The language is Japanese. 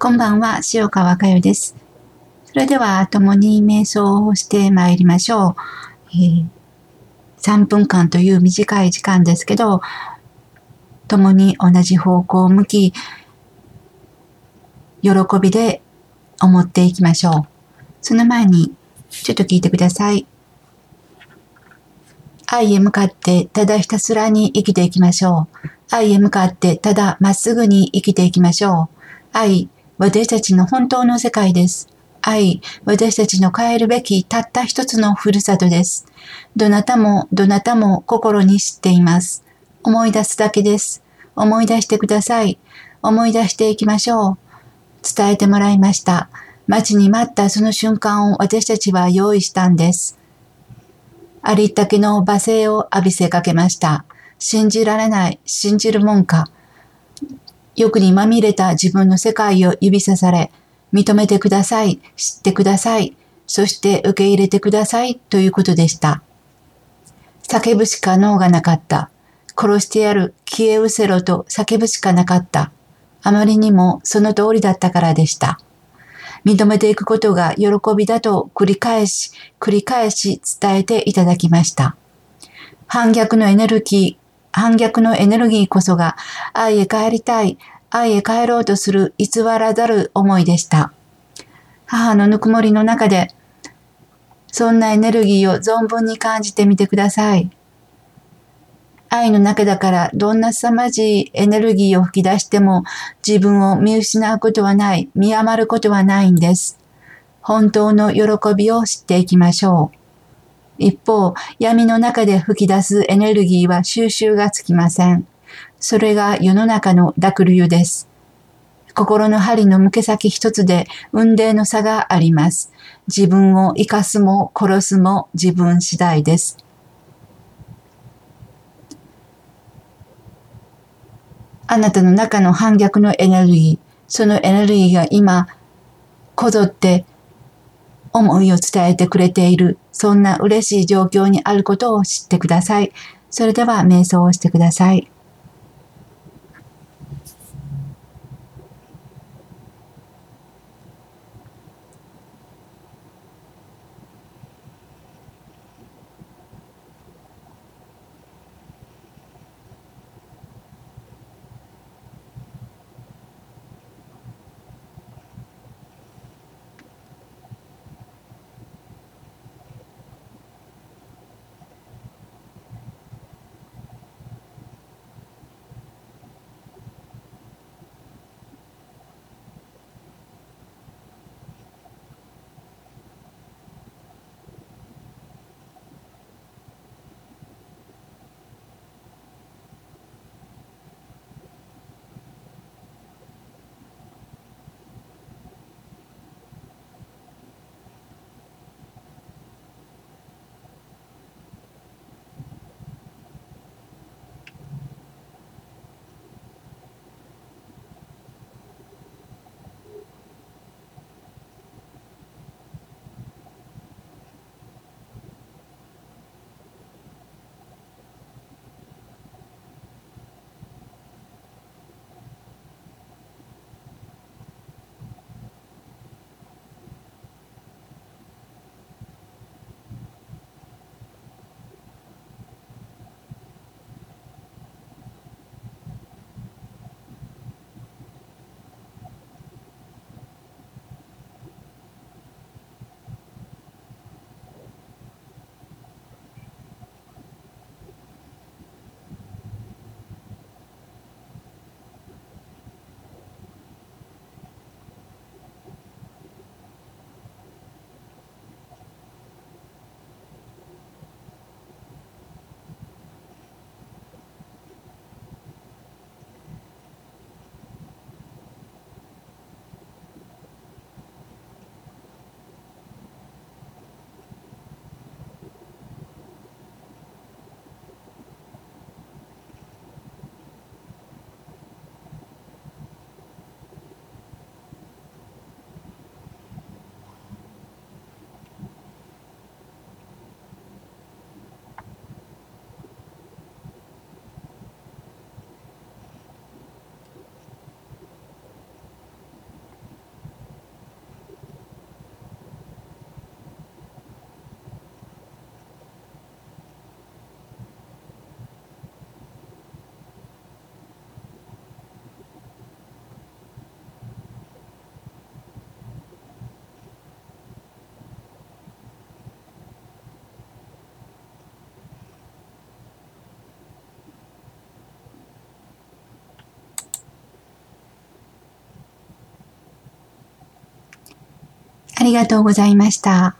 こんばんは、塩川佳代です。それでは、共に瞑想をしてまいりましょう。えー、3分間という短い時間ですけど、共に同じ方向を向き、喜びで思っていきましょう。その前に、ちょっと聞いてください。愛へ向かってただひたすらに生きていきましょう。愛へ向かってただまっすぐに生きていきましょう。愛、私たちの本当の世界です。愛、私たちの変えるべきたった一つのふるさとです。どなたもどなたも心に知っています。思い出すだけです。思い出してください。思い出していきましょう。伝えてもらいました。待ちに待ったその瞬間を私たちは用意したんです。ありったけの罵声を浴びせかけました。信じられない、信じるもんか。欲にまみれた自分の世界を指さされ、認めてください、知ってください、そして受け入れてくださいということでした。叫ぶしか脳がなかった。殺してやる、消え失せろと叫ぶしかなかった。あまりにもその通りだったからでした。認めていくことが喜びだと繰り返し、繰り返し伝えていただきました。反逆のエネルギー、反逆のエネルギーこそが愛へ帰りたい、愛へ帰ろうとする偽らざる思いでした。母のぬくもりの中で、そんなエネルギーを存分に感じてみてください。愛の中だからどんな凄まじいエネルギーを吹き出しても自分を見失うことはない、見余ることはないんです。本当の喜びを知っていきましょう。一方、闇の中で吹き出すエネルギーは収集がつきません。それが世の中の濁流です。心の針の向け先一つで運命の差があります。自分を生かすも殺すも自分次第です。あなたの中の反逆のエネルギー、そのエネルギーが今、こぞって思いを伝えてくれている、そんな嬉しい状況にあることを知ってください。それでは瞑想をしてください。ありがとうございました。